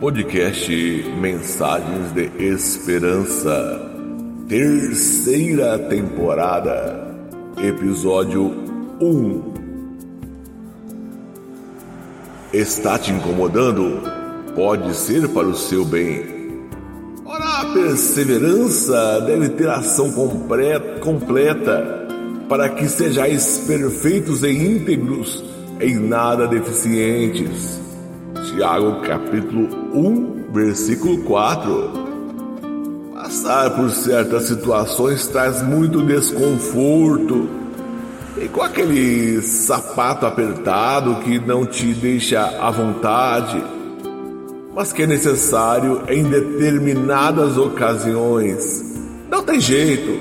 Podcast Mensagens de Esperança, terceira temporada, episódio 1. Está te incomodando? Pode ser para o seu bem. Ora, a perseverança deve ter ação completa para que sejais perfeitos e íntegros, em nada deficientes Tiago capítulo 1, versículo 4. Passar por certas situações traz muito desconforto. E com aquele sapato apertado que não te deixa à vontade, mas que é necessário em determinadas ocasiões. Não tem jeito.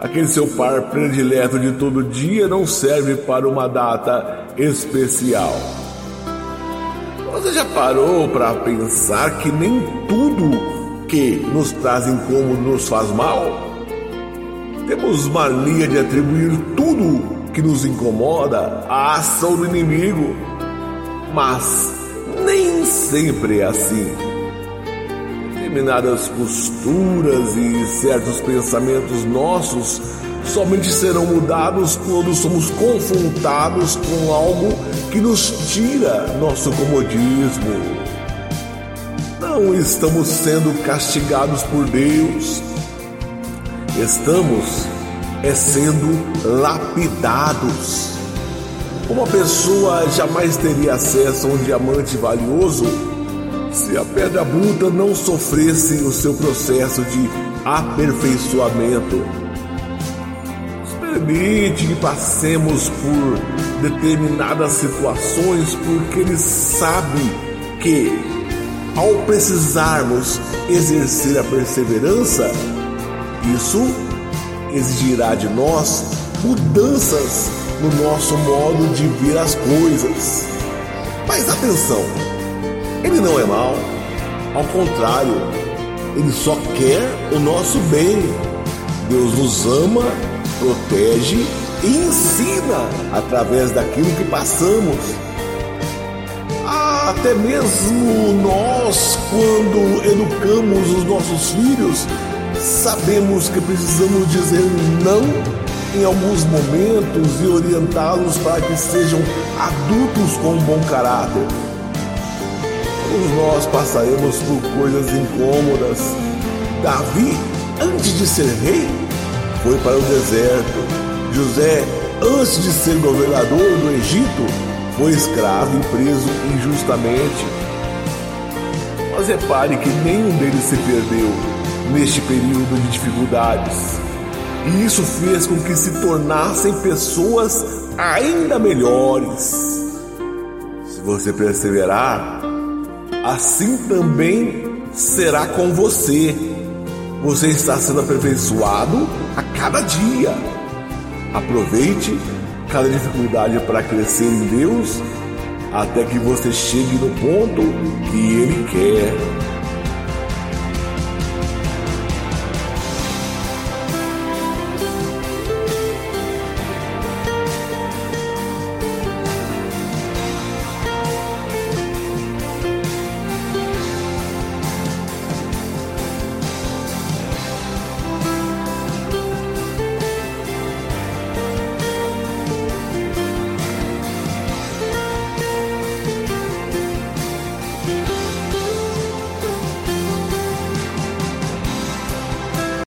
Aquele seu par predileto de todo dia não serve para uma data especial. Você já parou para pensar que nem tudo que nos traz incômodo nos faz mal? Temos mania de atribuir tudo que nos incomoda à ação do inimigo, mas nem sempre é assim. Determinadas posturas e certos pensamentos nossos somente serão mudados quando somos confrontados com algo que nos tira nosso comodismo. Não estamos sendo castigados por Deus, estamos é sendo lapidados. Uma pessoa jamais teria acesso a um diamante valioso se a pedra bruta não sofresse o seu processo de aperfeiçoamento permite que passemos por determinadas situações porque Ele sabe que, ao precisarmos exercer a perseverança, isso exigirá de nós mudanças no nosso modo de ver as coisas. Mas atenção, Ele não é mau, ao contrário, Ele só quer o nosso bem. Deus nos ama protege e ensina através daquilo que passamos. Até mesmo nós, quando educamos os nossos filhos, sabemos que precisamos dizer não em alguns momentos e orientá-los para que sejam adultos com um bom caráter. Todos nós passaremos por coisas incômodas. Davi, antes de ser rei, foi para o deserto. José, antes de ser governador do Egito, foi escravo e preso injustamente. Mas repare que nenhum deles se perdeu neste período de dificuldades. E isso fez com que se tornassem pessoas ainda melhores. Se você perseverar, assim também será com você. Você está sendo aperfeiçoado a cada dia. Aproveite cada dificuldade para crescer em Deus até que você chegue no ponto que Ele